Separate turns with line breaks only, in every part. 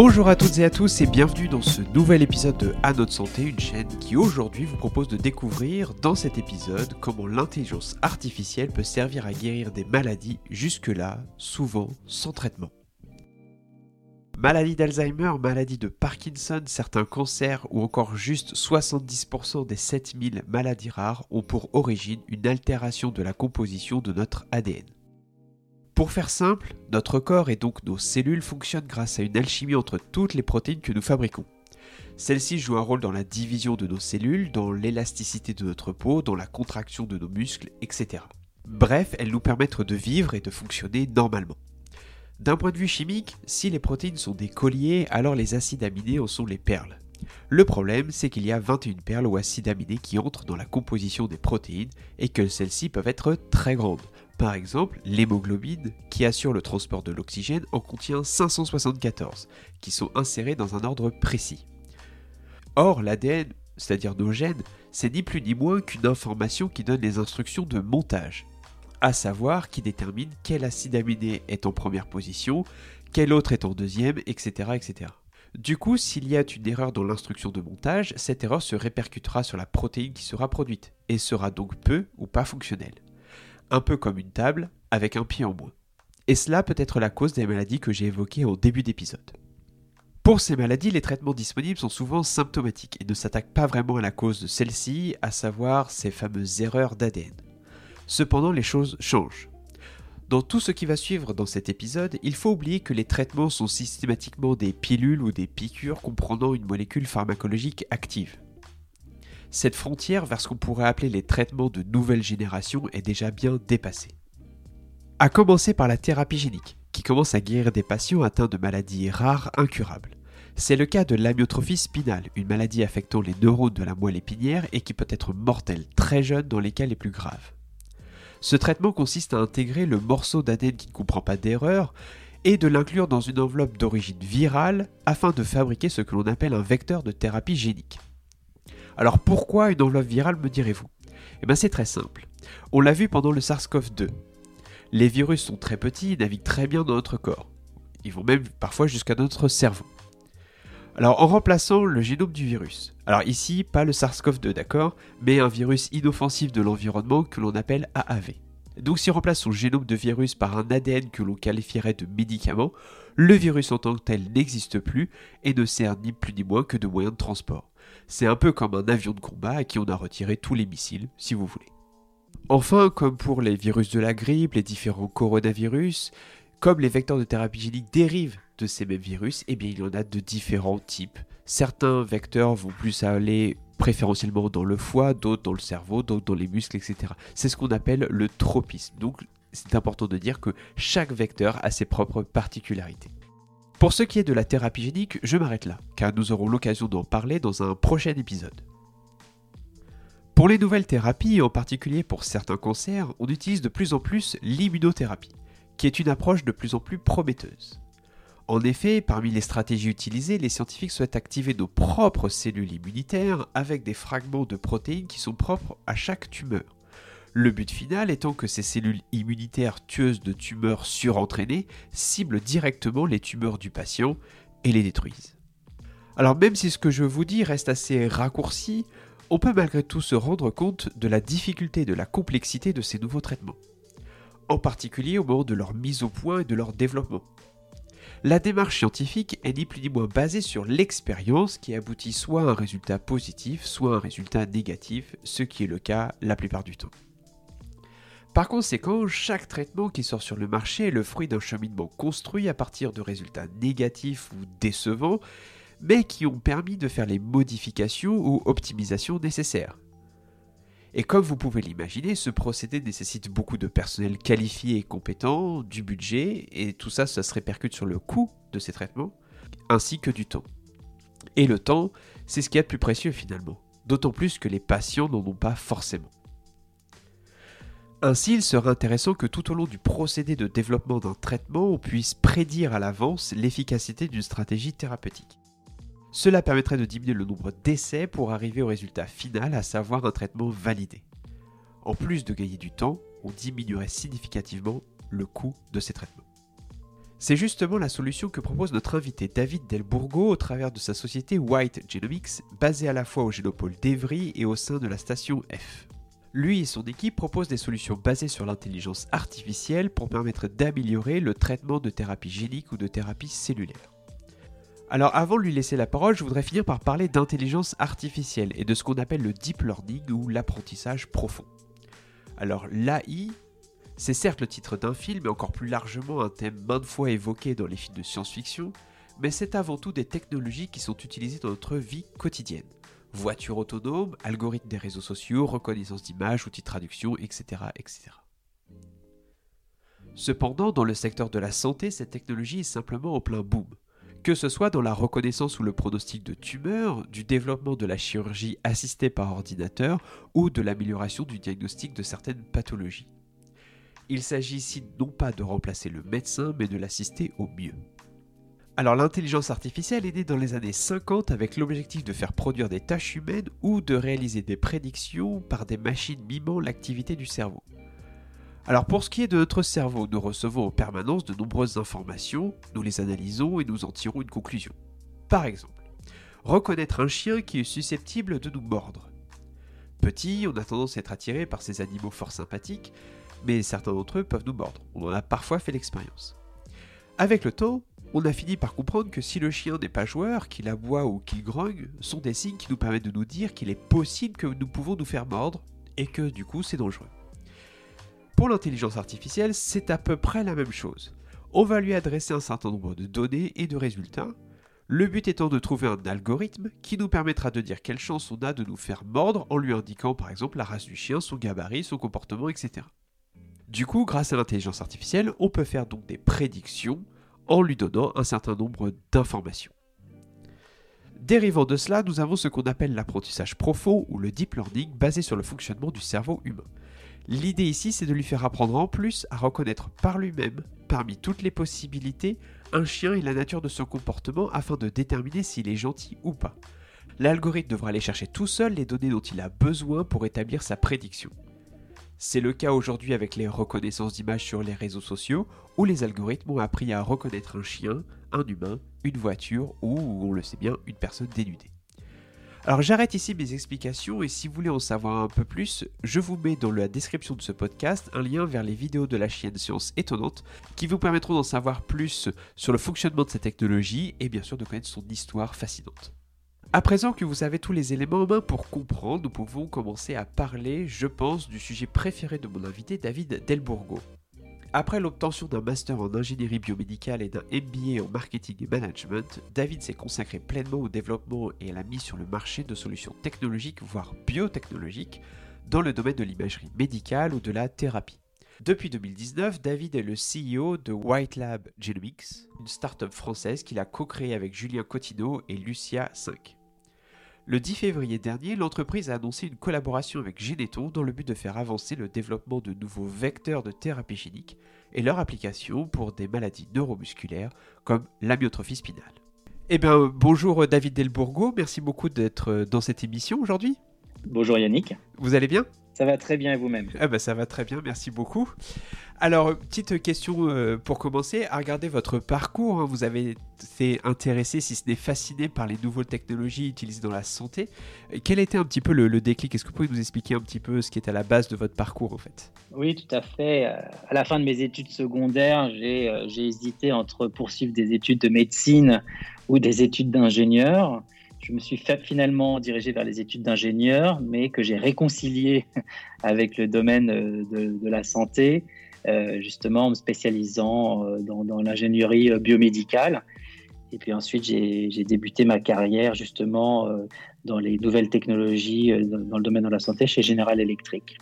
Bonjour à toutes et à tous et bienvenue dans ce nouvel épisode de À notre santé, une chaîne qui aujourd'hui vous propose de découvrir dans cet épisode comment l'intelligence artificielle peut servir à guérir des maladies jusque-là souvent sans traitement. Maladie d'Alzheimer, maladie de Parkinson, certains cancers ou encore juste 70% des 7000 maladies rares ont pour origine une altération de la composition de notre ADN. Pour faire simple, notre corps et donc nos cellules fonctionnent grâce à une alchimie entre toutes les protéines que nous fabriquons. Celles-ci jouent un rôle dans la division de nos cellules, dans l'élasticité de notre peau, dans la contraction de nos muscles, etc. Bref, elles nous permettent de vivre et de fonctionner normalement. D'un point de vue chimique, si les protéines sont des colliers, alors les acides aminés en sont les perles. Le problème, c'est qu'il y a 21 perles ou acides aminés qui entrent dans la composition des protéines et que celles-ci peuvent être très grandes. Par exemple, l'hémoglobine, qui assure le transport de l'oxygène, en contient 574, qui sont insérés dans un ordre précis. Or, l'ADN, c'est-à-dire nos gènes, c'est ni plus ni moins qu'une information qui donne les instructions de montage, à savoir qui détermine quel acide aminé est en première position, quel autre est en deuxième, etc. etc. Du coup, s'il y a une erreur dans l'instruction de montage, cette erreur se répercutera sur la protéine qui sera produite, et sera donc peu ou pas fonctionnelle un peu comme une table, avec un pied en moins. Et cela peut être la cause des maladies que j'ai évoquées au début d'épisode. Pour ces maladies, les traitements disponibles sont souvent symptomatiques et ne s'attaquent pas vraiment à la cause de celle-ci, à savoir ces fameuses erreurs d'ADN. Cependant, les choses changent. Dans tout ce qui va suivre dans cet épisode, il faut oublier que les traitements sont systématiquement des pilules ou des piqûres comprenant une molécule pharmacologique active. Cette frontière vers ce qu'on pourrait appeler les traitements de nouvelle génération est déjà bien dépassée. A commencer par la thérapie génique, qui commence à guérir des patients atteints de maladies rares incurables. C'est le cas de l'amyotrophie spinale, une maladie affectant les neurones de la moelle épinière et qui peut être mortelle très jeune dans les cas les plus graves. Ce traitement consiste à intégrer le morceau d'ADN qui ne comprend pas d'erreur et de l'inclure dans une enveloppe d'origine virale afin de fabriquer ce que l'on appelle un vecteur de thérapie génique. Alors pourquoi une enveloppe virale me direz-vous? Eh bien c'est très simple. On l'a vu pendant le SARS-CoV-2. Les virus sont très petits, ils naviguent très bien dans notre corps. Ils vont même parfois jusqu'à notre cerveau. Alors en remplaçant le génome du virus. Alors ici, pas le SARS-CoV-2, d'accord, mais un virus inoffensif de l'environnement que l'on appelle AAV. Donc si on remplace son génome de virus par un ADN que l'on qualifierait de médicament, le virus en tant que tel n'existe plus et ne sert ni plus ni moins que de moyen de transport. C'est un peu comme un avion de combat à qui on a retiré tous les missiles, si vous voulez. Enfin, comme pour les virus de la grippe, les différents coronavirus, comme les vecteurs de thérapie génique dérivent de ces mêmes virus, eh bien il y en a de différents types. Certains vecteurs vont plus aller préférentiellement dans le foie, d'autres dans le cerveau, d'autres dans les muscles, etc. C'est ce qu'on appelle le tropisme. Donc c'est important de dire que chaque vecteur a ses propres particularités. Pour ce qui est de la thérapie génique, je m'arrête là, car nous aurons l'occasion d'en parler dans un prochain épisode. Pour les nouvelles thérapies, en particulier pour certains cancers, on utilise de plus en plus l'immunothérapie, qui est une approche de plus en plus prometteuse. En effet, parmi les stratégies utilisées, les scientifiques souhaitent activer nos propres cellules immunitaires avec des fragments de protéines qui sont propres à chaque tumeur. Le but final étant que ces cellules immunitaires tueuses de tumeurs surentraînées ciblent directement les tumeurs du patient et les détruisent. Alors même si ce que je vous dis reste assez raccourci, on peut malgré tout se rendre compte de la difficulté et de la complexité de ces nouveaux traitements, en particulier au moment de leur mise au point et de leur développement. La démarche scientifique est ni plus ni moins basée sur l'expérience qui aboutit soit à un résultat positif, soit à un résultat négatif, ce qui est le cas la plupart du temps. Par conséquent, chaque traitement qui sort sur le marché est le fruit d'un cheminement construit à partir de résultats négatifs ou décevants, mais qui ont permis de faire les modifications ou optimisations nécessaires. Et comme vous pouvez l'imaginer, ce procédé nécessite beaucoup de personnel qualifié et compétent, du budget, et tout ça, ça se répercute sur le coût de ces traitements, ainsi que du temps. Et le temps, c'est ce qui est le plus précieux finalement, d'autant plus que les patients n'en ont pas forcément. Ainsi, il serait intéressant que tout au long du procédé de développement d'un traitement, on puisse prédire à l'avance l'efficacité d'une stratégie thérapeutique. Cela permettrait de diminuer le nombre d'essais pour arriver au résultat final, à savoir un traitement validé. En plus de gagner du temps, on diminuerait significativement le coût de ces traitements. C'est justement la solution que propose notre invité David Delbourgo au travers de sa société White Genomics, basée à la fois au génopôle d'Evry et au sein de la station F. Lui et son équipe proposent des solutions basées sur l'intelligence artificielle pour permettre d'améliorer le traitement de thérapie génique ou de thérapie cellulaire. Alors avant de lui laisser la parole, je voudrais finir par parler d'intelligence artificielle et de ce qu'on appelle le deep learning ou l'apprentissage profond. Alors l'AI, c'est certes le titre d'un film et encore plus largement un thème maintes fois évoqué dans les films de science-fiction, mais c'est avant tout des technologies qui sont utilisées dans notre vie quotidienne. Voitures autonomes, algorithmes des réseaux sociaux, reconnaissance d'images, outils de traduction, etc., etc. Cependant, dans le secteur de la santé, cette technologie est simplement en plein boom. Que ce soit dans la reconnaissance ou le pronostic de tumeurs, du développement de la chirurgie assistée par ordinateur ou de l'amélioration du diagnostic de certaines pathologies. Il s'agit ici non pas de remplacer le médecin, mais de l'assister au mieux. Alors l'intelligence artificielle est née dans les années 50 avec l'objectif de faire produire des tâches humaines ou de réaliser des prédictions par des machines mimant l'activité du cerveau. Alors pour ce qui est de notre cerveau, nous recevons en permanence de nombreuses informations, nous les analysons et nous en tirons une conclusion. Par exemple, reconnaître un chien qui est susceptible de nous mordre. Petit, on a tendance à être attiré par ces animaux fort sympathiques, mais certains d'entre eux peuvent nous mordre. On en a parfois fait l'expérience. Avec le temps, on a fini par comprendre que si le chien n'est pas joueur, qu'il aboie ou qu'il grogne, sont des signes qui nous permettent de nous dire qu'il est possible que nous pouvons nous faire mordre et que du coup c'est dangereux. Pour l'intelligence artificielle, c'est à peu près la même chose. On va lui adresser un certain nombre de données et de résultats, le but étant de trouver un algorithme qui nous permettra de dire quelle chance on a de nous faire mordre en lui indiquant par exemple la race du chien, son gabarit, son comportement, etc. Du coup, grâce à l'intelligence artificielle, on peut faire donc des prédictions en lui donnant un certain nombre d'informations. Dérivant de cela, nous avons ce qu'on appelle l'apprentissage profond ou le deep learning basé sur le fonctionnement du cerveau humain. L'idée ici, c'est de lui faire apprendre en plus à reconnaître par lui-même, parmi toutes les possibilités, un chien et la nature de son comportement afin de déterminer s'il est gentil ou pas. L'algorithme devra aller chercher tout seul les données dont il a besoin pour établir sa prédiction. C'est le cas aujourd'hui avec les reconnaissances d'images sur les réseaux sociaux, où les algorithmes ont appris à reconnaître un chien, un humain, une voiture ou, on le sait bien, une personne dénudée. Alors j'arrête ici mes explications et si vous voulez en savoir un peu plus, je vous mets dans la description de ce podcast un lien vers les vidéos de la chaîne Science Étonnante qui vous permettront d'en savoir plus sur le fonctionnement de cette technologie et bien sûr de connaître son histoire fascinante. À présent que vous avez tous les éléments en main pour comprendre, nous pouvons commencer à parler, je pense, du sujet préféré de mon invité, David Delbourgo. Après l'obtention d'un master en ingénierie biomédicale et d'un MBA en marketing et management, David s'est consacré pleinement au développement et à la mise sur le marché de solutions technologiques, voire biotechnologiques, dans le domaine de l'imagerie médicale ou de la thérapie. Depuis 2019, David est le CEO de White Lab Genomics, une start-up française qu'il a co-créée avec Julien Cotineau et Lucia 5. Le 10 février dernier, l'entreprise a annoncé une collaboration avec Geneton dans le but de faire avancer le développement de nouveaux vecteurs de thérapie génique et leur application pour des maladies neuromusculaires comme l'amyotrophie spinale. Eh bien, bonjour David Delbourgo, merci beaucoup d'être dans cette émission aujourd'hui.
Bonjour Yannick.
Vous allez bien?
Ça va très bien et vous-même?
Ah bah, Ça va très bien, merci beaucoup. Alors, petite question euh, pour commencer. À regarder votre parcours, hein, vous avez été intéressé, si ce n'est fasciné, par les nouvelles technologies utilisées dans la santé. Quel était un petit peu le, déclic? Est-ce que vous pouvez nous expliquer un petit peu ce qui est à la base de votre parcours en fait?
Oui, tout à fait. Euh, à la fin de mes études secondaires, j'ai euh, hésité entre poursuivre des études de médecine ou des études d'ingénieur je me suis finalement dirigé vers les études d'ingénieur, mais que j'ai réconcilié avec le domaine de, de la santé euh, justement en me spécialisant euh, dans, l'ingénierie euh, biomédicale. Et puis ensuite, j'ai débuté ma carrière justement dans les nouvelles technologies dans le domaine de la santé chez General Electric,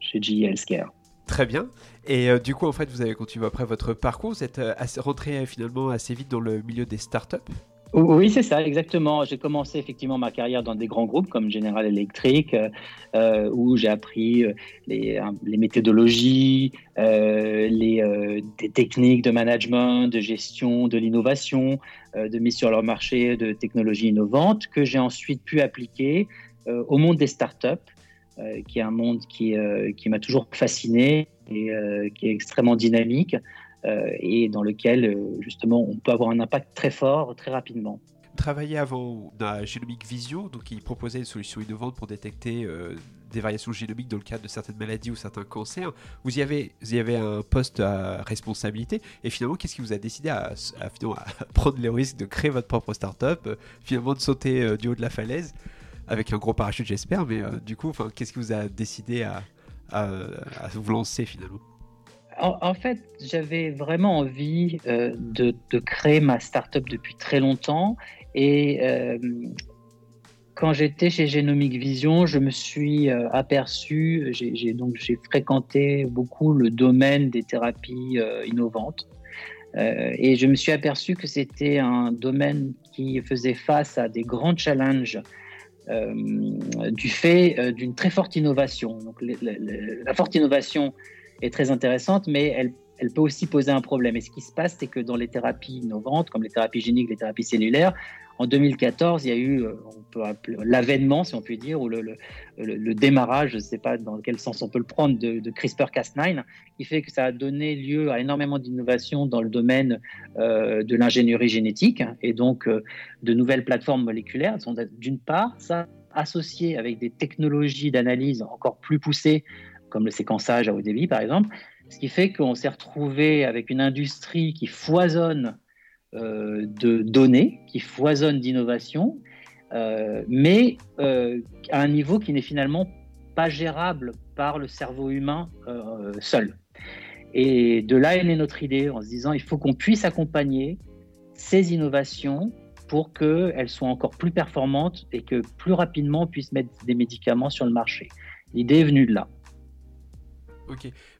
chez GE Healthcare.
Très bien. Et du coup, en fait, vous avez continué après votre parcours. Vous êtes rentré finalement assez vite dans le milieu des startups?
Oui, c'est ça, exactement. J'ai commencé effectivement ma carrière dans des grands groupes comme General Electric, euh, où j'ai appris euh, les, les méthodologies, euh, les, euh, techniques de management, de gestion, de l'innovation, euh, de mise sur leur marché de technologies innovantes que j'ai ensuite pu appliquer au monde des startups, qui est un monde qui m'a toujours fasciné et qui est extrêmement dynamique. Et dans lequel justement on peut avoir un impact très fort très rapidement
travaillé avant dans Genomic Visio, donc il proposait une solution innovante pour détecter des variations génomiques dans le cadre de certaines maladies ou certains cancers. Vous y avez, vous y avez un poste à responsabilité. Et finalement, qu'est-ce qui vous a décidé à, prendre le risque de créer votre propre startup, finalement de sauter du haut de la falaise avec un gros parachute, j'espère. Mais du coup, qu'est-ce qui vous a décidé à, à, vous lancer finalement?
En, fait, j'avais vraiment envie euh, de, créer ma startup depuis très longtemps. Et euh, quand j'étais chez Genomic Vision, je me suis euh, aperçu, j'ai donc fréquenté beaucoup le domaine des thérapies innovantes. et je me suis aperçu que c'était un domaine qui faisait face à des grands challenges du fait d'une très forte innovation. Donc, la forte innovation est très intéressante, mais elle, peut aussi poser un problème. Et ce qui se passe, c'est que dans les thérapies innovantes, comme les thérapies géniques, les thérapies cellulaires, en 2014, il y a eu, euh, l'avènement, si on peut dire, ou le, démarrage, je ne sais pas dans quel sens on peut le prendre, de, CRISPR-Cas9, qui fait que ça a donné lieu à énormément d'innovations dans le domaine euh, de l'ingénierie génétique et donc euh, de nouvelles plateformes moléculaires. D'une part, ça associé avec des technologies d'analyse encore plus poussées, comme le séquençage à haut débit, par exemple, ce qui fait qu'on s'est retrouvé avec une industrie qui foisonne euh, de données qui foisonnent d'innovation, euh, mais euh, à un niveau qui n'est finalement pas gérable par le cerveau humain seul. Et de là est née notre idée en se disant il faut qu'on puisse accompagner ces innovations pour qu'elles soient encore plus performantes et que plus rapidement on puisse mettre des médicaments sur le marché. L'idée est venue de là.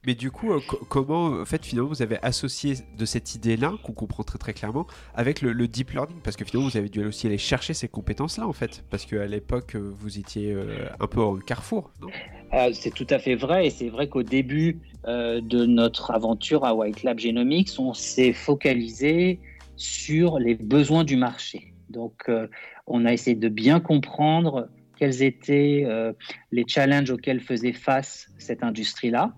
Mais du coup, euh, comment, en fait, finalement, vous avez associé de cette idée-là, qu'on comprend très très clairement, avec le, deep learning? Parce que finalement, vous avez dû aussi aller chercher ces compétences-là, en fait, parce qu'à l'époque, euh, vous étiez euh, un peu au carrefour,
C'est tout à fait vrai, et c'est vrai qu'au début de notre aventure à White Lab Genomics, on s'est focalisé sur les besoins du marché. Donc, on a essayé de bien comprendre quels étaient les challenges auxquels faisait face cette industrie-là.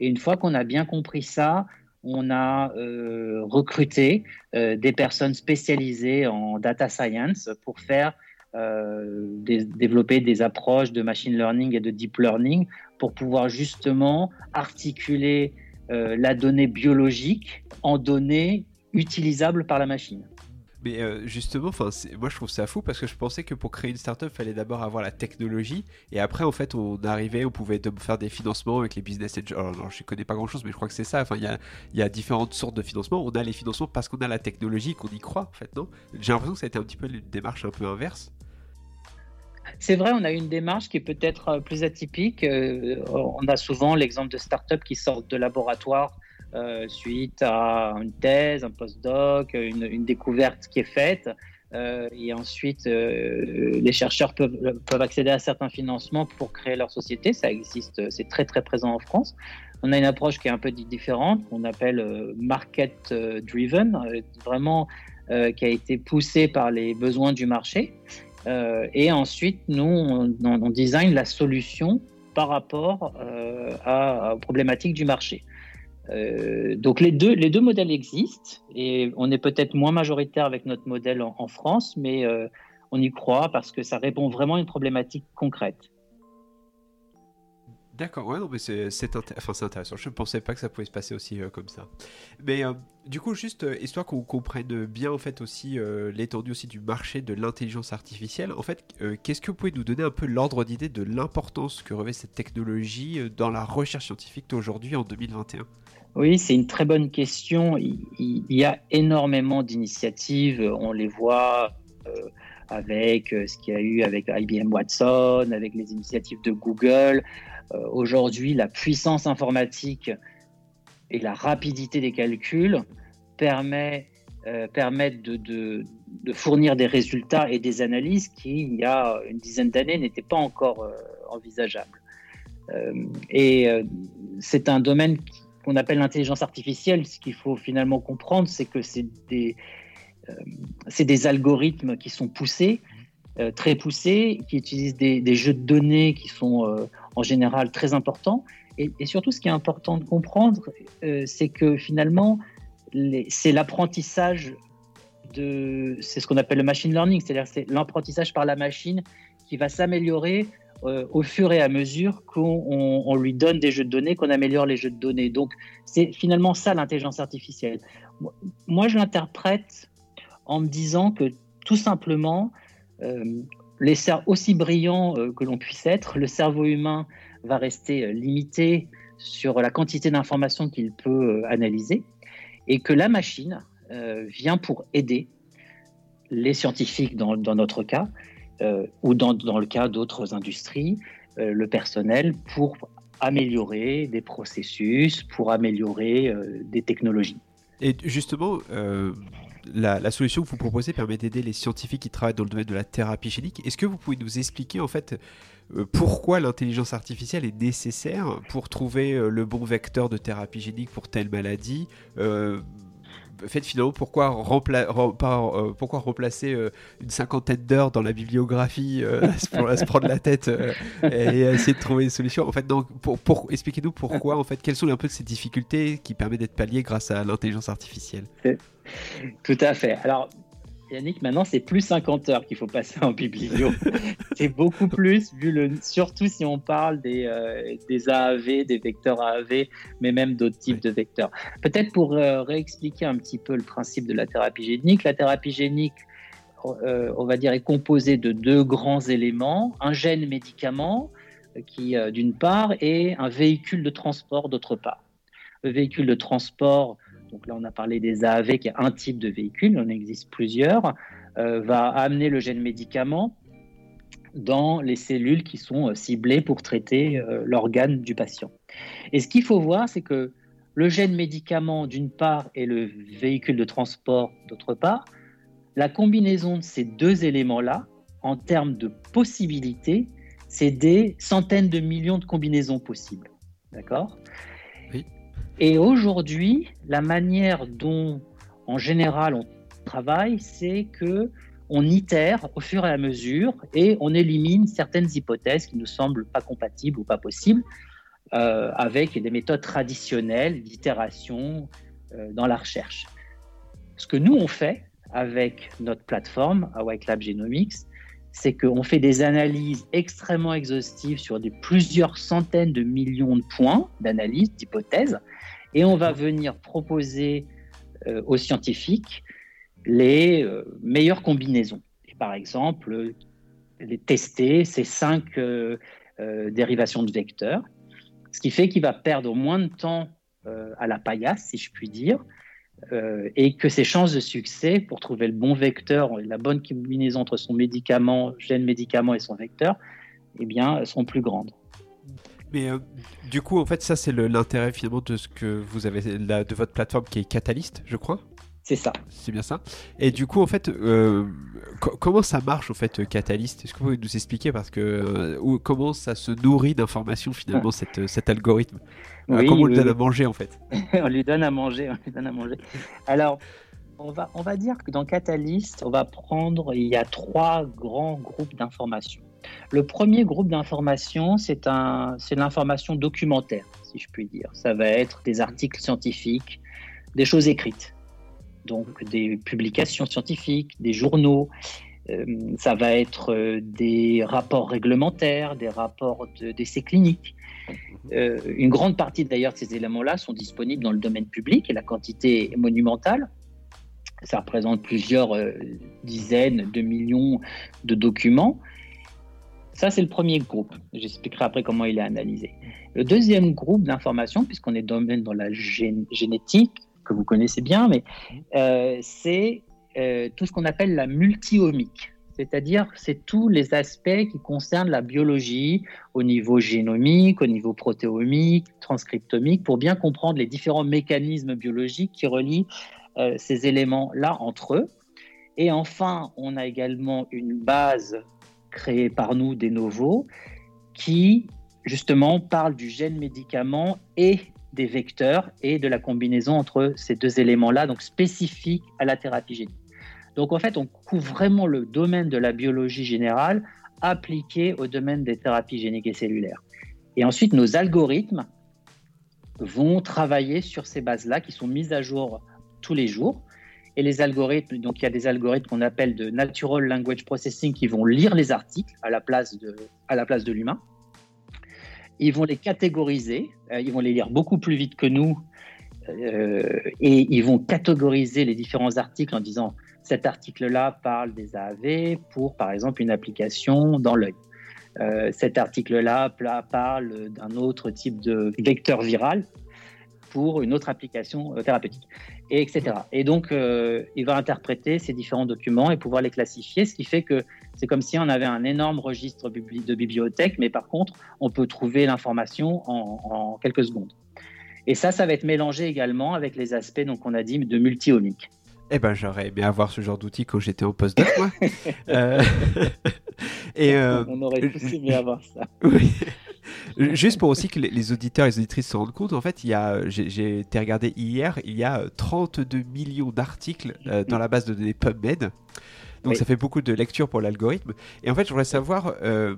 Et une fois qu'on a bien compris ça, on a euh, recruté euh, des personnes spécialisées en data science pour faire euh, développer des approches de machine learning et de deep learning pour pouvoir justement articuler la donnée biologique en données utilisables par la machine.
Mais euh, justement, moi je trouve ça fou parce que je pensais que pour créer une startup, il fallait d'abord avoir la technologie et après en fait on arrivait, on pouvait faire des financements avec les business angels. Alors, je connais pas grand chose, mais je crois que c'est ça. Enfin, il y a, différentes sortes de financements. On a les financements parce qu'on a la technologie, qu'on y croit en fait, non? J'ai l'impression que ça a été un petit peu une démarche un peu inverse.
C'est vrai, on a une démarche qui est peut-être euh, plus atypique. Euh, on a souvent l'exemple de startups qui sortent de laboratoire euh, suite à une thèse, un postdoc, une, une découverte qui est faite. Euh, et ensuite, euh, les chercheurs peuvent, accéder à certains financements pour créer leur société. Ça existe, c'est très très présent en France. On a une approche qui est un peu différente, qu'on appelle market driven, vraiment qui a été poussée par les besoins du marché. et ensuite, nous, on, on, design la solution par rapport à, aux problématiques du marché. Euh, donc les deux, les deux modèles existent et on est peut-être moins majoritaire avec notre modèle en, France, mais euh, on y croit parce que ça répond vraiment à une problématique concrète.
D'accord, ouais, c'est enfin, intéressant. Je ne pensais pas que ça pouvait se passer aussi euh, comme ça. Mais du coup, juste histoire qu'on comprenne bien en fait aussi l'étendue aussi du marché de l'intelligence artificielle. En fait, qu'est-ce que vous pouvez nous donner un peu l'ordre d'idée de l'importance que revêt cette technologie dans la recherche scientifique aujourd'hui en 2021
oui, c'est une très bonne question. Il, y a énormément d'initiatives. On les voit euh, avec euh, ce qu'il y a eu avec IBM Watson, avec les initiatives de Google. Euh, aujourd'hui, la puissance informatique et la rapidité des calculs permet, permettent de, de, fournir des résultats et des analyses qui, il y a une dizaine d'années, n'étaient pas encore envisageables. et c'est un domaine qui qu'on appelle l'intelligence artificielle, ce qu'il faut finalement comprendre, c'est que c'est des, euh, des algorithmes qui sont poussés, euh, très poussés, qui utilisent des, jeux de données qui sont euh, en général très importants. Et, surtout, ce qui est important de comprendre, c'est que finalement, c'est l'apprentissage de, c'est ce qu'on appelle le machine learning, c'est-à-dire c'est l'apprentissage par la machine qui va s'améliorer euh, au fur et à mesure qu'on lui donne des jeux de données, qu'on améliore les jeux de données. Donc c'est finalement ça l'intelligence artificielle. Moi, je l'interprète en me disant que tout simplement, euh, les aussi brillants euh, que l'on puisse être, le cerveau humain va rester limité sur la quantité d'informations qu'il peut analyser et que la machine vient pour aider les scientifiques dans notre cas ou dans, dans, le cas d'autres industries, euh, le personnel pour améliorer des processus, pour améliorer euh, des technologies.
Et justement, la, solution que vous proposez permet d'aider les scientifiques qui travaillent dans le domaine de la thérapie génique. Est-ce que vous pouvez nous expliquer en fait pourquoi l'intelligence artificielle est nécessaire pour trouver le bon vecteur de thérapie génique pour telle maladie fait finalement pourquoi, euh, pourquoi replacer euh, une cinquantaine d'heures dans la bibliographie euh, pour se prendre la tête et essayer de trouver une solution. En fait, expliquez-nous pourquoi, en fait, quelles sont un peu ces difficultés qui permettent d'être palliées grâce à l'intelligence artificielle?
Tout à fait. Alors, Yannick, maintenant, c'est plus 50 heures qu'il faut passer en biblio. c'est beaucoup plus, vu le, surtout si on parle des, euh, des AAV, des vecteurs AAV, mais même d'autres types de vecteurs. Peut-être pour euh, réexpliquer un petit peu le principe de la thérapie génique. La thérapie génique, euh, on va dire, est composée de deux grands éléments. Un gène médicament, qui, d'une part, et un véhicule de transport, d'autre part. Le véhicule de transport, donc là on a parlé des AAV qui est un type de véhicule, il en existe plusieurs, euh, va amener le gène médicament dans les cellules qui sont euh, ciblées pour traiter euh, l'organe du patient. Et ce qu'il faut voir, c'est que le gène médicament d'une part et le véhicule de transport d'autre part, la combinaison de ces deux éléments-là, en termes de possibilités, c'est des centaines de millions de combinaisons possibles. D'accord? Et aujourd'hui, la manière dont, en général, on travaille, c'est que on itère au fur et à mesure et on élimine certaines hypothèses qui nous semblent pas compatibles ou pas possibles euh, avec des méthodes traditionnelles d'itération euh, dans la recherche. Ce que nous on fait avec notre plateforme White Lab Genomics, c'est qu'on fait des analyses extrêmement exhaustives sur des plusieurs centaines de millions de points d'analyse, d'hypothèses, et on va venir proposer euh, aux scientifiques les euh, meilleures combinaisons. par exemple, les tester ces cinq euh, dérivations de vecteurs, ce qui fait qu'il va perdre moins de temps à la paillasse, si je puis dire, et que ses chances de succès pour trouver le bon vecteur, la bonne combinaison entre son médicament, gène médicament et son vecteur, eh bien, sont plus grandes.
Mais euh, du coup, en fait, ça, c'est l'intérêt finalement de ce que vous avez de votre plateforme qui est Catalyst, je crois.
C'est ça.
C'est bien ça. Et du coup, en fait, euh, comment ça marche, en fait, Catalyst? Est-ce que vous pouvez nous expliquer? Parce que euh, comment ça se nourrit d'informations, finalement, cette, cet algorithme? Comment on lui donne à manger, en fait?
On lui donne à manger, on lui donne à manger. Alors, on va, on va dire que dans Catalyst, on va prendre, il y a trois grands groupes d'informations. Le premier groupe d'informations, c'est l'information documentaire, si je puis dire. Ça va être des articles scientifiques, des choses écrites, donc des publications scientifiques, des journaux. Euh, ça va être euh, des rapports réglementaires, des rapports d'essais cliniques. Euh, une grande partie d'ailleurs de ces éléments-là sont disponibles dans le domaine public et la quantité est monumentale. Ça représente plusieurs dizaines de millions de documents. Ça, c'est le premier groupe. J'expliquerai après comment il est analysé. Le deuxième groupe d'informations, puisqu'on est domaine dans la génétique, que vous connaissez bien, mais euh, c'est euh, tout ce qu'on appelle la multiomique. C'est-à-dire, c'est tous les aspects qui concernent la biologie au niveau génomique, au niveau protéomique, transcriptomique, pour bien comprendre les différents mécanismes biologiques qui relient euh, ces éléments-là entre eux. Et enfin, on a également une base créé par nous des nouveaux, qui justement parle du gène médicament et des vecteurs et de la combinaison entre ces deux éléments-là, donc spécifiques à la thérapie génique. Donc en fait, on couvre vraiment le domaine de la biologie générale appliqué au domaine des thérapies géniques et cellulaires. Et ensuite, nos algorithmes vont travailler sur ces bases-là qui sont mises à jour tous les jours. Et les algorithmes, donc il y a des algorithmes qu'on appelle de natural language processing qui vont lire les articles à la place de, à la place de l'humain. Ils vont les catégoriser, euh, ils vont les lire beaucoup plus vite que nous, euh, et ils vont catégoriser les différents articles en disant cet article-là parle des AAV pour, par exemple, une application dans l'œil. Euh, cet article-là parle d'un autre type de vecteur viral pour une autre application thérapeutique, et etc. Et donc, il va interpréter ces différents documents et pouvoir les classifier, ce qui fait que c'est comme si on avait un énorme registre de bibliothèque, mais par contre, on peut trouver l'information en, quelques secondes. Et ça, ça va être mélangé également avec les aspects, donc on a dit, de multi-omics.
Eh ben, j'aurais aimé avoir ce genre d'outil quand j'étais en postdoc, moi. Euh,
et euh, on aurait tous aimé avoir ça.
Juste pour aussi que les auditeurs et les auditrices se rendent compte, en fait, il y a, j'ai été regardé hier, il y a 32 millions d'articles euh, dans la base de données PubMed. Donc ça fait beaucoup de lecture pour l'algorithme. Et en fait, je voudrais savoir, euh,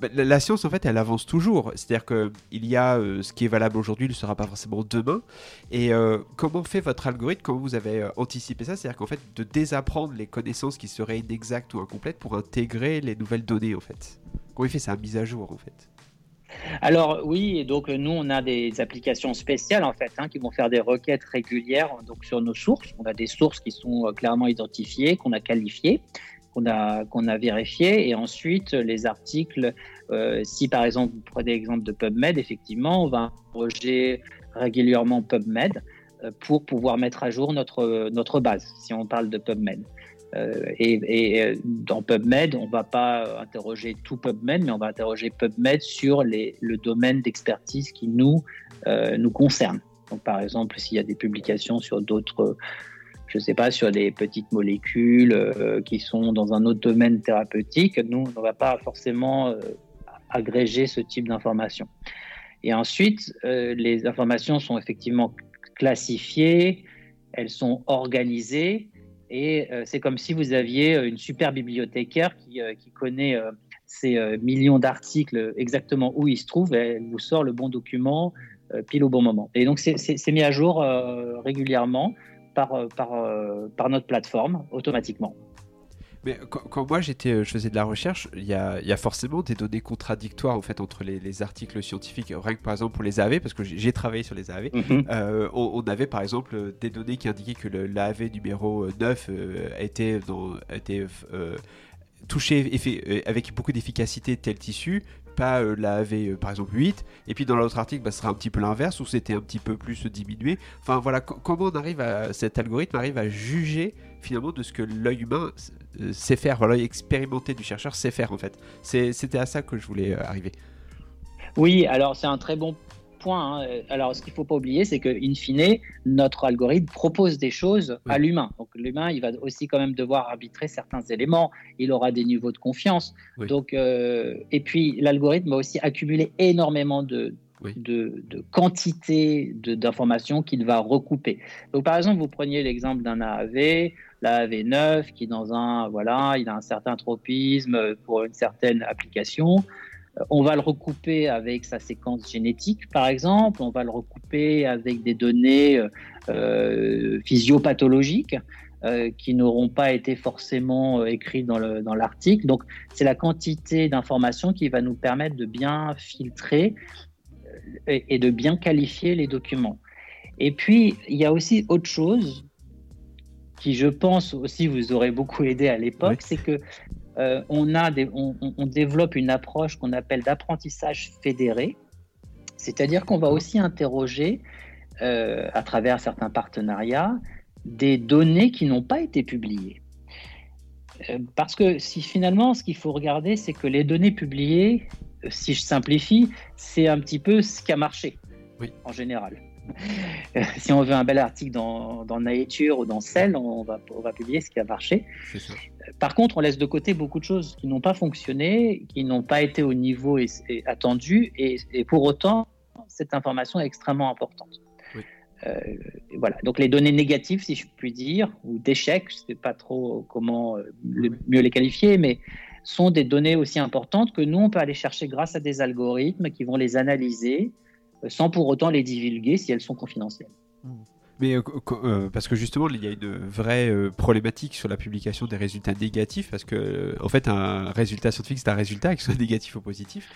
bah, la, science, en fait, elle avance toujours. C'est-à-dire qu'il y a euh, ce qui est valable aujourd'hui ne sera pas forcément demain. Et euh, comment fait votre algorithme? Comment vous avez anticipé ça? C'est-à-dire qu'en fait, de désapprendre les connaissances qui seraient inexactes ou incomplètes pour intégrer les nouvelles données, en fait. Comment il fait sa mise à jour, en fait?
Alors oui, et donc nous on a des applications spéciales en fait hein, qui vont faire des requêtes régulières donc sur nos sources. On a des sources qui sont euh, clairement identifiées, qu'on a qualifiées, qu'on a qu'on a vérifiées, et ensuite les articles. Euh, si par exemple vous prenez l'exemple de PubMed, effectivement, on va interroger régulièrement PubMed euh, pour pouvoir mettre à jour notre notre base. Si on parle de PubMed. Euh, et, euh, dans PubMed, on ne va pas interroger tout PubMed, mais on va interroger PubMed sur le domaine d'expertise qui nous, euh, nous concerne. Donc, par exemple, s'il y a des publications sur d'autres, je ne sais pas, sur des petites molécules qui sont dans un autre domaine thérapeutique, nous, on ne va pas forcément agréger ce type d'informations. Et ensuite, les informations sont effectivement classifiées, elles sont organisées et euh, c'est comme si vous aviez euh, une super bibliothécaire qui, euh, connaît ces millions d'articles exactement où ils se trouvent et elle vous sort le bon document pile au bon moment. Et donc c'est mis à jour régulièrement par notre plateforme automatiquement.
Mais quand, moi j'étais, euh, je faisais de la recherche, il y a, y a, forcément des données contradictoires en fait entre les, les, articles scientifiques. Rien que par exemple pour les AAV, parce que j'ai travaillé sur les AAV, mhm. euh, on, avait par exemple des données qui indiquaient que l'AAV numéro 9 euh, était, dans, était touché avec beaucoup d'efficacité tel tissu, pas l'AAV par exemple 8, et puis dans l'autre article, bah, ce sera un petit peu l'inverse, où c'était un petit peu plus diminué. Enfin voilà, comment on arrive à, cet algorithme arrive à juger finalement de ce que l'œil humain euh, sait faire, voilà, expérimenter du chercheur sait faire en fait. C'était à ça que je voulais euh, arriver.
Oui, alors c'est un très bon point. Hein. Alors ce qu'il ne faut pas oublier, c'est que in fine, notre algorithme propose des choses à l'humain. Donc l'humain, il va aussi quand même devoir arbitrer certains éléments. Il aura des niveaux de confiance. Donc euh, et puis l'algorithme va aussi accumuler énormément de de, de, quantité d'informations qu'il va recouper. Donc, par exemple, vous preniez l'exemple d'un AAV, l'AAV9, qui dans un, voilà, il a un certain tropisme pour une certaine application. Euh, on va le recouper avec sa séquence génétique, par exemple. On va le recouper avec des données euh, euh physiopathologiques. Euh, qui n'auront pas été forcément écrites dans l'article. Donc, c'est la quantité d'informations qui va nous permettre de bien filtrer et, de bien qualifier les documents. Et puis, il y a aussi autre chose qui, je pense aussi, vous aurait beaucoup aidé à l'époque, c'est que euh, on, a des, on, développe une approche qu'on appelle d'apprentissage fédéré, c'est-à-dire qu'on va aussi interroger, euh, à travers certains partenariats, des données qui n'ont pas été publiées. Euh, parce que si finalement, ce qu'il faut regarder, c'est que les données publiées, si je simplifie, c'est un petit peu ce qui a marché oui. en général. Si on veut un bel article dans, Nature ou dans Cell, on va, on va publier ce qui a marché. Par contre, on laisse de côté beaucoup de choses qui n'ont pas fonctionné, qui n'ont pas été au niveau attendu, et, pour autant, cette information est extrêmement importante. Euh, voilà. Donc les données négatives, si je puis dire, ou d'échecs, je ne sais pas trop comment euh, mieux les qualifier, mais sont des données aussi importantes que nous, on peut aller chercher grâce à des algorithmes qui vont les analyser euh, sans pour autant les divulguer si elles sont confidentielles.
Mmh. Mais euh, euh, parce que justement, il y a une vraie euh, problématique sur la publication des résultats négatifs, parce que en fait, un résultat scientifique, c'est un résultat, qu'il soit négatif ou positif.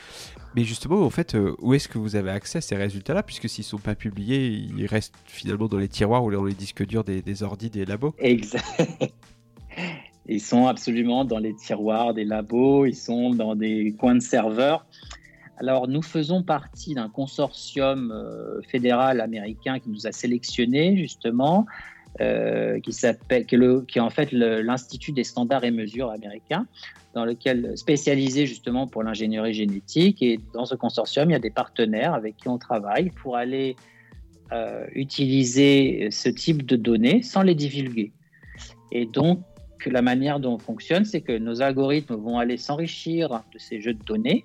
Mais justement, en fait, où est-ce que vous avez accès à ces résultats-là, puisque s'ils sont pas publiés, ils restent finalement dans les tiroirs ou dans les disques durs des, des ordis des labos?
Exact. Ils sont absolument dans les tiroirs des labos, ils sont dans des coins de serveurs. Alors, nous faisons partie d'un consortium euh, fédéral américain qui nous a sélectionnés, justement, euh, qui s'appelle, qui, est en fait l'Institut des standards et mesures américains, dans lequel spécialisé justement pour l'ingénierie génétique. Et dans ce consortium, il y a des partenaires avec qui on travaille pour aller euh, utiliser ce type de données sans les divulguer. Et donc, la manière dont on fonctionne, c'est que nos algorithmes vont aller s'enrichir de ces jeux de données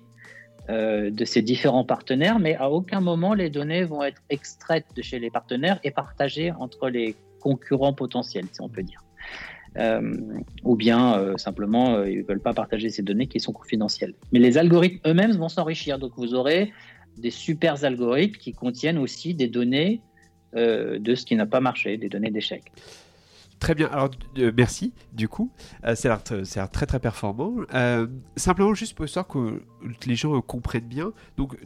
euh, de ces différents partenaires, mais à aucun moment les données vont être extraites de chez les partenaires et partagées entre les concurrents potentiels, si on peut dire. Euh, ou bien euh, simplement ils ne veulent pas partager ces données qui sont confidentielles. Mais les algorithmes eux-mêmes vont s'enrichir, donc vous aurez des super algorithmes qui contiennent aussi des données de ce qui n'a pas marché, des données d'échec.
Très bien, alors euh, merci du coup, euh, c'est très très performant. Euh, simplement juste pour histoire que les gens comprennent bien, donc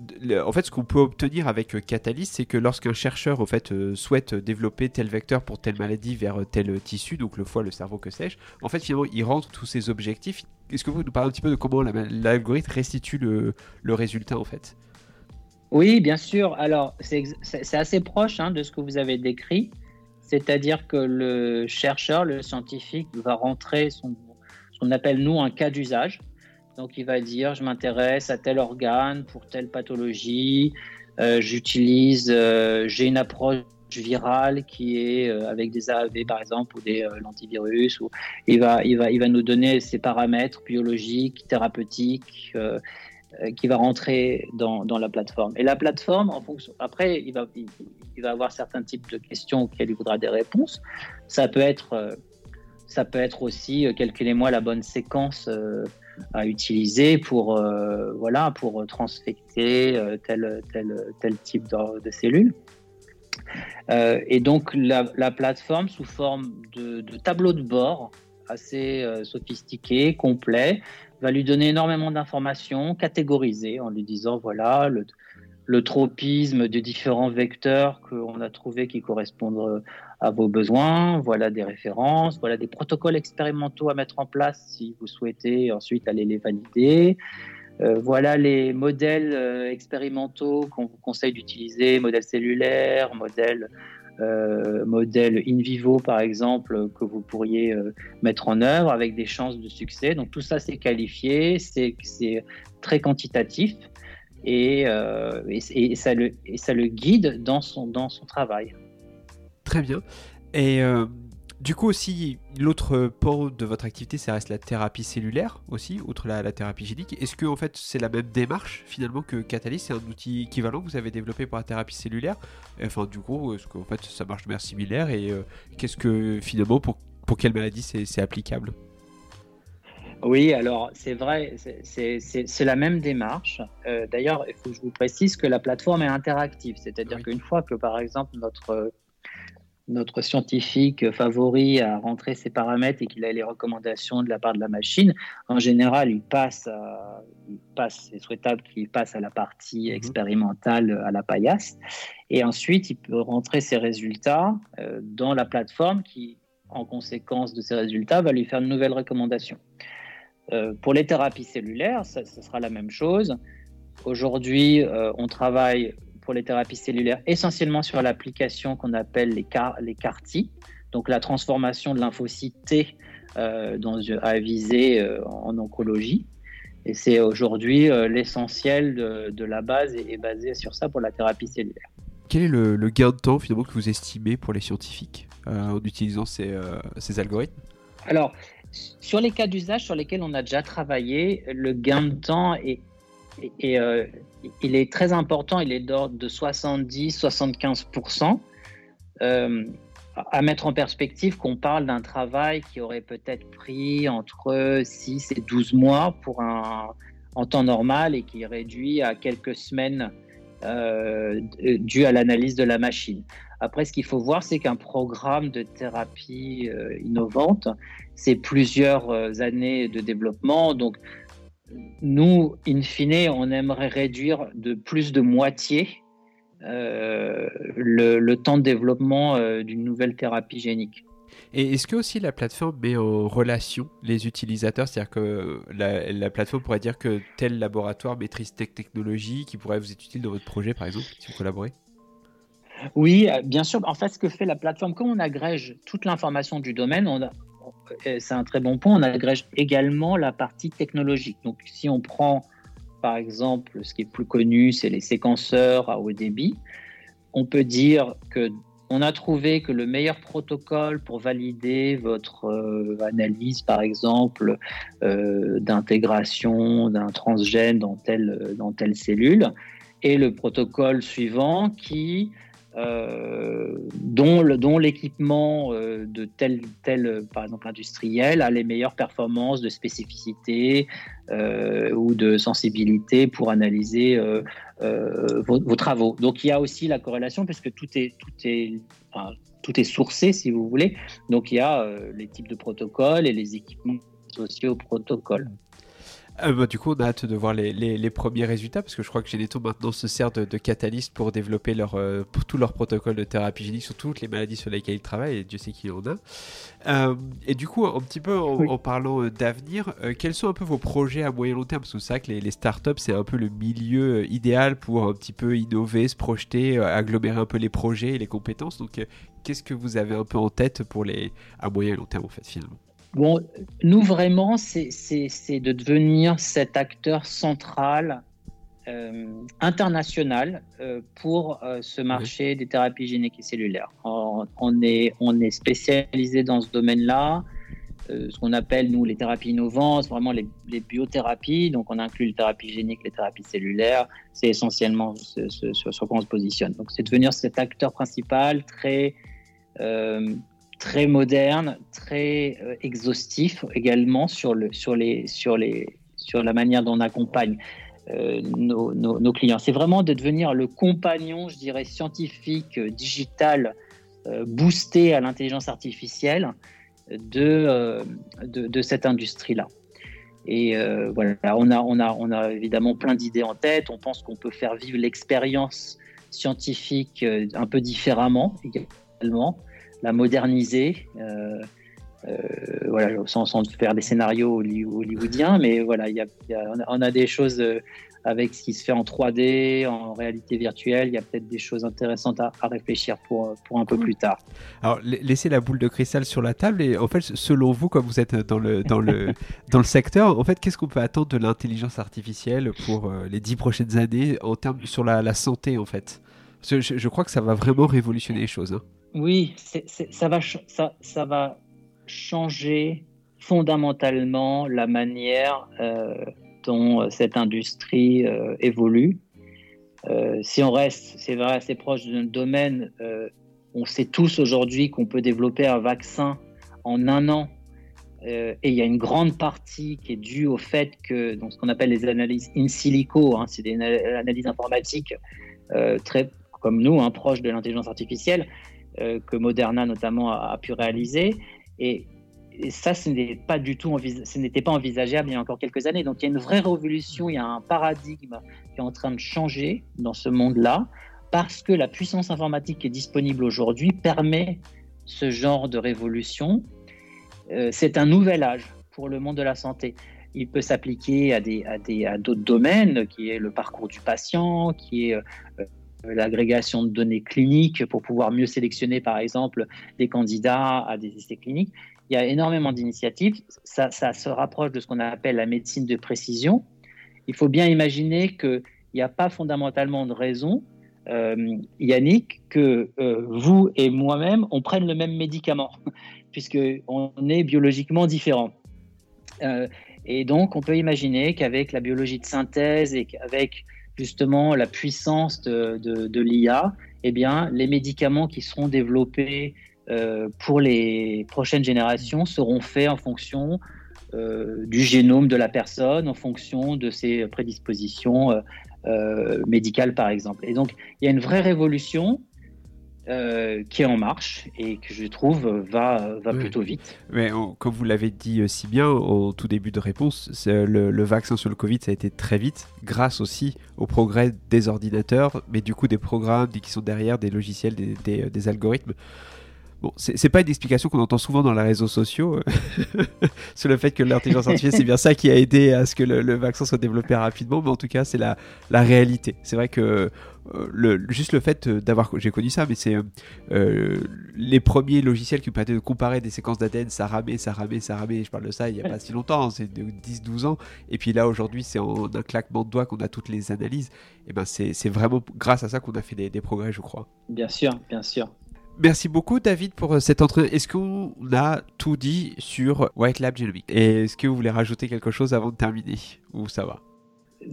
en fait ce qu'on peut obtenir avec Catalyst, c'est que lorsqu'un chercheur fait souhaite développer tel vecteur pour telle maladie vers tel tissu, donc le foie, le cerveau, que sais-je, en fait finalement il rentre tous ses objectifs. Est-ce que vous nous parlez un petit peu de comment l'algorithme restitue le, le résultat en fait?
Oui, bien sûr. Alors c'est assez proche hein, de ce que vous avez décrit. C'est-à-dire que le chercheur, le scientifique, va rentrer son, ce qu'on appelle nous un cas d'usage. Donc il va dire, je m'intéresse à tel organe pour telle pathologie, euh, j'utilise, euh, j'ai une approche virale qui est euh, avec des AAV par exemple ou des l'antivirus. Ou il va, il va, il va nous donner ses paramètres biologiques, thérapeutiques qui va rentrer dans, la plateforme. Et la plateforme, en fonction, après, il va, avoir certains types de questions auxquelles il voudra des réponses. Ça peut être, euh, ça peut être aussi, euh, calculez-moi la bonne séquence à utiliser pour, voilà, pour transfecter tel, tel, tel type de, cellules. et donc la, la, plateforme sous forme de tableau de bord assez sophistiqué, complet, va lui donner énormément d'informations catégorisées en lui disant voilà le, tropisme de différents vecteurs qu'on a trouvé qui correspondent à vos besoins, voilà des références, voilà des protocoles expérimentaux à mettre en place si vous souhaitez ensuite aller les valider. Euh, voilà les modèles euh, expérimentaux qu'on vous conseille d'utiliser, modèles cellulaires, modèles euh, modèle in vivo, par exemple, que vous pourriez euh, mettre en œuvre avec des chances de succès. Donc tout ça, c'est qualifié, c'est très quantitatif et, euh, et, ça le, et ça le guide dans son, dans son travail.
Très bien. Et du coup aussi, l'autre pan de votre activité, ça reste la thérapie cellulaire aussi, outre la, thérapie génique. Est-ce que en fait c'est la même démarche finalement que Catalyst? C'est un outil équivalent que vous avez développé pour la thérapie cellulaire? Enfin du coup, est-ce qu'en fait ça marche de manière similaire? Et euh, qu'est-ce que finalement, pour, pour quelle maladie c'est applicable?
Oui, alors c'est vrai, c'est la même démarche. Euh, d'ailleurs, il faut que je vous précise que la plateforme est interactive, c'est-à-dire qu'une fois que, par exemple, notre notre scientifique favori a rentré ses paramètres et qu'il a les recommandations de la part de la machine, en général, il passe, il passe c'est souhaitable qu'il passe à la partie mhm. expérimentale, à la paillasse. Et ensuite, il peut rentrer ses résultats euh, dans la plateforme qui, en conséquence de ces résultats, va lui faire de nouvelles recommandations. Euh, pour les thérapies cellulaires, ce sera la même chose. Aujourd'hui, euh, on travaille pour les thérapies cellulaires, essentiellement sur l'application qu'on appelle les, car les CAR-T, donc la transformation de lymphocytes T euh, dans, à viser euh, en oncologie. Et c'est aujourd'hui euh, l'essentiel de, la base et est basé sur ça pour la thérapie cellulaire.
Quel est le, gain de temps finalement que vous estimez pour les scientifiques en utilisant ces, ces algorithmes?
Alors, sur les cas d'usage sur lesquels on a déjà travaillé, le gain de temps est et, euh, il est très important, il est d'ordre de 70-75%. Euh, à mettre en perspective qu'on parle d'un travail qui aurait peut-être pris entre 6 et 12 mois pour un, en temps normal et qui est réduit à quelques semaines dû à l'analyse de la machine. Après, ce qu'il faut voir, c'est qu'un programme de thérapie innovante, c'est plusieurs années de développement. Donc, nous, in fine, on aimerait réduire de plus de moitié euh, le, temps de développement euh, d'une nouvelle thérapie génique.
Et est-ce que aussi la plateforme met en relation les utilisateurs? C'est-à-dire que la, plateforme pourrait dire que tel laboratoire maîtrise telle technologie qui pourrait vous être utile dans votre projet, par exemple, si vous collaborez?
Oui, euh, bien sûr. En fait, ce que fait la plateforme, quand on agrège toute l'information du domaine, on c'est un très bon point, on agrège également la partie technologique. Donc, si on prend par exemple, ce qui est plus connu, c'est les séquenceurs à haut débit. On peut dire que on a trouvé que le meilleur protocole pour valider votre euh, analyse, par exemple, euh, d'intégration d'un transgène dans telle, dans telle cellule, est le protocole suivant qui euh, dont, l'équipement euh, de tel, tel, par exemple, industriel a les meilleures performances de spécificité euh, ou de sensibilité pour analyser vos, travaux. Donc il y a aussi la corrélation puisque tout est, tout est, tout est sourcé, si vous voulez. Donc il y a les types de protocoles et les équipements associés au protocole.
Euh, bah, du coup, on a hâte de voir les, les, premiers résultats parce que je crois que Geneto maintenant se sert de, de catalyste pour développer leur, euh, pour tout leur protocole de thérapie génique sur toutes les maladies sur lesquelles ils travaillent et Dieu sait qu'il y en a. Euh, et du coup, un petit peu en, parlant d'avenir, quels sont un peu vos projets à moyen long terme? Parce que c'est vrai que les, les startups, c'est un peu le milieu idéal pour un petit peu innover, se projeter, agglomérer un peu les projets et les compétences. Donc, qu'est-ce que vous avez un peu en tête pour les à moyen et long terme en fait finalement?
Bon, nous vraiment, c'est de devenir cet acteur central euh, international euh, pour euh, ce marché des thérapies géniques et cellulaires. On, est, on est spécialisé dans ce domaine-là, ce qu'on appelle nous les thérapies innovantes, vraiment les, les, biothérapies. Donc on inclut les thérapies géniques, les thérapies cellulaires. C'est essentiellement ce, ce, sur quoi on se positionne. Donc c'est devenir cet acteur principal très très moderne, très euh, exhaustif également sur, le, sur, les, sur, les, sur la manière dont on accompagne euh, nos, nos, clients. C'est vraiment de devenir le compagnon, je dirais, scientifique, euh, digital, boosté à l'intelligence artificielle de, de, de cette industrie-là. Et voilà, on a, on, a, on a évidemment plein d'idées en tête. On pense qu'on peut faire vivre l'expérience scientifique un peu différemment également la moderniser. Euh, euh, voilà, sans, sans, faire des scénarios hollywoodiens, mais voilà, y a, on a des choses euh, avec ce qui se fait en 3D, en réalité virtuelle, il y a peut-être des choses intéressantes à, réfléchir pour, pour un peu plus tard.
Alors, laissez la boule de cristal sur la table et en fait, selon vous, comme vous êtes dans le, dans le, dans le secteur, en fait, qu'est-ce qu'on peut attendre de l'intelligence artificielle pour les dix prochaines années en termes sur la, santé, en fait? Je, je, crois que ça va vraiment révolutionner les choses. Hein.
Oui, ça, va va changer fondamentalement la manière euh, dont euh, cette industrie euh, évolue. si on reste, c'est vrai, assez proche d'un domaine, on sait tous aujourd'hui qu'on peut développer un vaccin en un an. et il y a une grande partie qui est due au fait que, donc, ce qu'on appelle les analyses in silico, hein, c'est des analyses informatiques très comme nous, hein, proches de l'intelligence artificielle, euh, que Moderna notamment a, pu réaliser. Et, ça, ce n'était pas du tout pas envisageable il y a encore quelques années. Donc il y a une vraie révolution, il y a un paradigme qui est en train de changer dans ce monde-là, parce que la puissance informatique qui est disponible aujourd'hui permet ce genre de révolution. Euh, c'est un nouvel âge pour le monde de la santé. Il peut s'appliquer à d'autres domaines, qui est le parcours du patient, qui est euh, l'agrégation de données cliniques pour pouvoir mieux sélectionner, par exemple, des candidats à des essais cliniques. Il y a énormément d'initiatives. Ça, se rapproche de ce qu'on appelle la médecine de précision. Il faut bien imaginer qu'il n'y a pas fondamentalement de raison, euh, Yannick, que euh, vous et moi-même, on prenne le même médicament, puisqu'on est biologiquement différents. Euh, et donc, on peut imaginer qu'avec la biologie de synthèse et qu'avec justement la puissance de, l'IA, eh bien, les médicaments qui seront développés euh, pour les prochaines générations seront faits en fonction euh, du génome de la personne, en fonction de ses prédispositions médicales, par exemple. Et donc, il y a une vraie révolution euh, qui est en marche et que je trouve va, va plutôt vite.
Mais comme vous l'avez dit euh, si bien au tout début de réponse, le, le, vaccin sur le Covid, ça a été très vite, grâce aussi au progrès des ordinateurs, mais du coup des programmes qui sont derrière, des logiciels, des, des, des algorithmes. Bon, c'est pas une explication qu'on entend souvent dans les réseaux sociaux euh, sur le fait que l'intelligence artificielle, c'est bien ça qui a aidé à ce que le, vaccin soit développé rapidement, mais en tout cas, c'est la, la, réalité. C'est vrai que euh, le, juste le fait d'avoir, j'ai connu ça, mais c'est euh, les premiers logiciels qui permettaient de comparer des séquences d'ADN, ça ramait, ça ramait, ça ramait. Je parle de ça il n'y a pas si longtemps, hein, c'est 10-12 ans. Et puis là, aujourd'hui, c'est en un claquement de doigts qu'on a toutes les analyses. Et ben, c'est vraiment grâce à ça qu'on a fait des, des progrès, je crois.
Bien sûr, bien sûr.
Merci beaucoup David pour euh, cet entretien. Est-ce qu'on a tout dit sur White Lab Genomics? Et est-ce que vous voulez rajouter quelque chose avant de terminer? Ou ça va?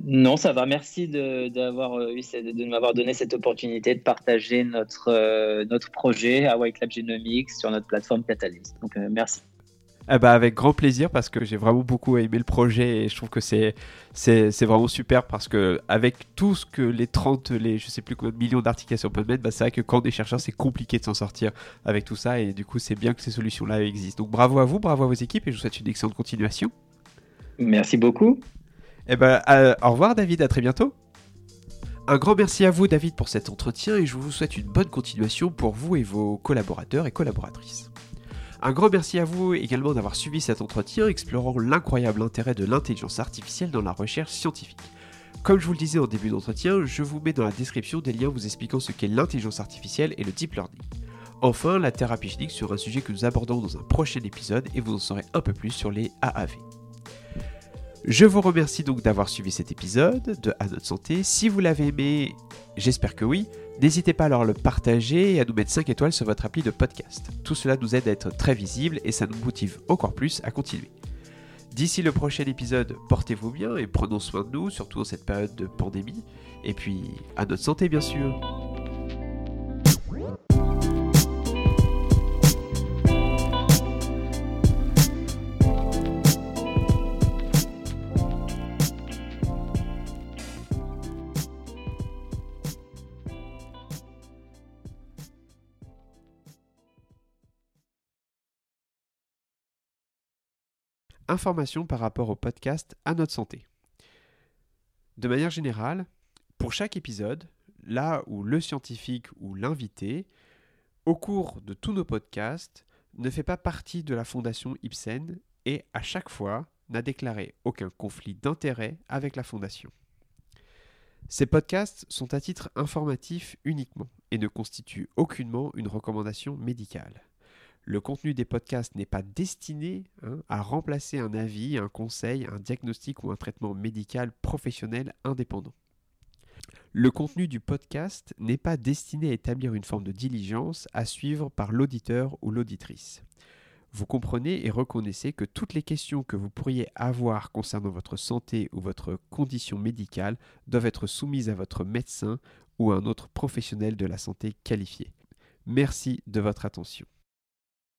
Non, ça va. Merci de, d'avoir euh, de m'avoir donné cette opportunité de partager notre, euh, notre projet à White Lab Genomics sur notre plateforme Catalyst. Donc, merci.
Eh ben, avec grand plaisir parce que j'ai vraiment beaucoup aimé le projet et je trouve que c'est, c'est, vraiment super parce que avec tout ce que les 30, les je sais plus combien de millions d'articles sur PubMed, bah c'est vrai que quand on est chercheur c'est compliqué de s'en sortir avec tout ça et du coup c'est bien que ces solutions-là existent. Donc bravo à vous, bravo à vos équipes et je vous souhaite une excellente continuation.
Merci beaucoup.
Eh ben, euh, au revoir David, à très bientôt. Un grand merci à vous David pour cet entretien et je vous souhaite une bonne continuation pour vous et vos collaborateurs et collaboratrices. Un grand merci à vous également d'avoir suivi cet entretien explorant l'incroyable intérêt de l'intelligence artificielle dans la recherche scientifique. Comme je vous le disais au début d'entretien, je vous mets dans la description des liens vous expliquant ce qu'est l'intelligence artificielle et le deep learning. Enfin, la thérapie génique sur un sujet que nous abordons dans un prochain épisode et vous en saurez un peu plus sur les AAV. Je vous remercie donc d'avoir suivi cet épisode de À notre santé. Si vous l'avez aimé, j'espère que oui, n'hésitez pas alors à le partager et à nous mettre 5 étoiles sur votre appli de podcast. Tout cela nous aide à être très visible et ça nous motive encore plus à continuer. D'ici le prochain épisode, portez-vous bien et prenons soin de nous, surtout en cette période de pandémie. Et puis, à notre santé bien sûr. Informations par rapport au podcast à notre santé. De manière générale, pour chaque épisode, là où le scientifique ou l'invité, au cours de tous nos podcasts, ne fait pas partie de la fondation Ibsen et à chaque fois n'a déclaré aucun conflit d'intérêt avec la fondation. Ces podcasts sont à titre informatif uniquement et ne constituent aucunement une recommandation médicale. Le contenu des podcasts n'est pas destiné hein, à remplacer un avis, un conseil, un diagnostic ou un traitement médical professionnel indépendant. Le contenu du podcast n'est pas destiné à établir une forme de diligence à suivre par l'auditeur ou l'auditrice. Vous comprenez et reconnaissez que toutes les questions que vous pourriez avoir concernant votre santé ou votre condition médicale doivent être soumises à votre médecin ou à un autre professionnel de la santé qualifié. Merci de votre attention.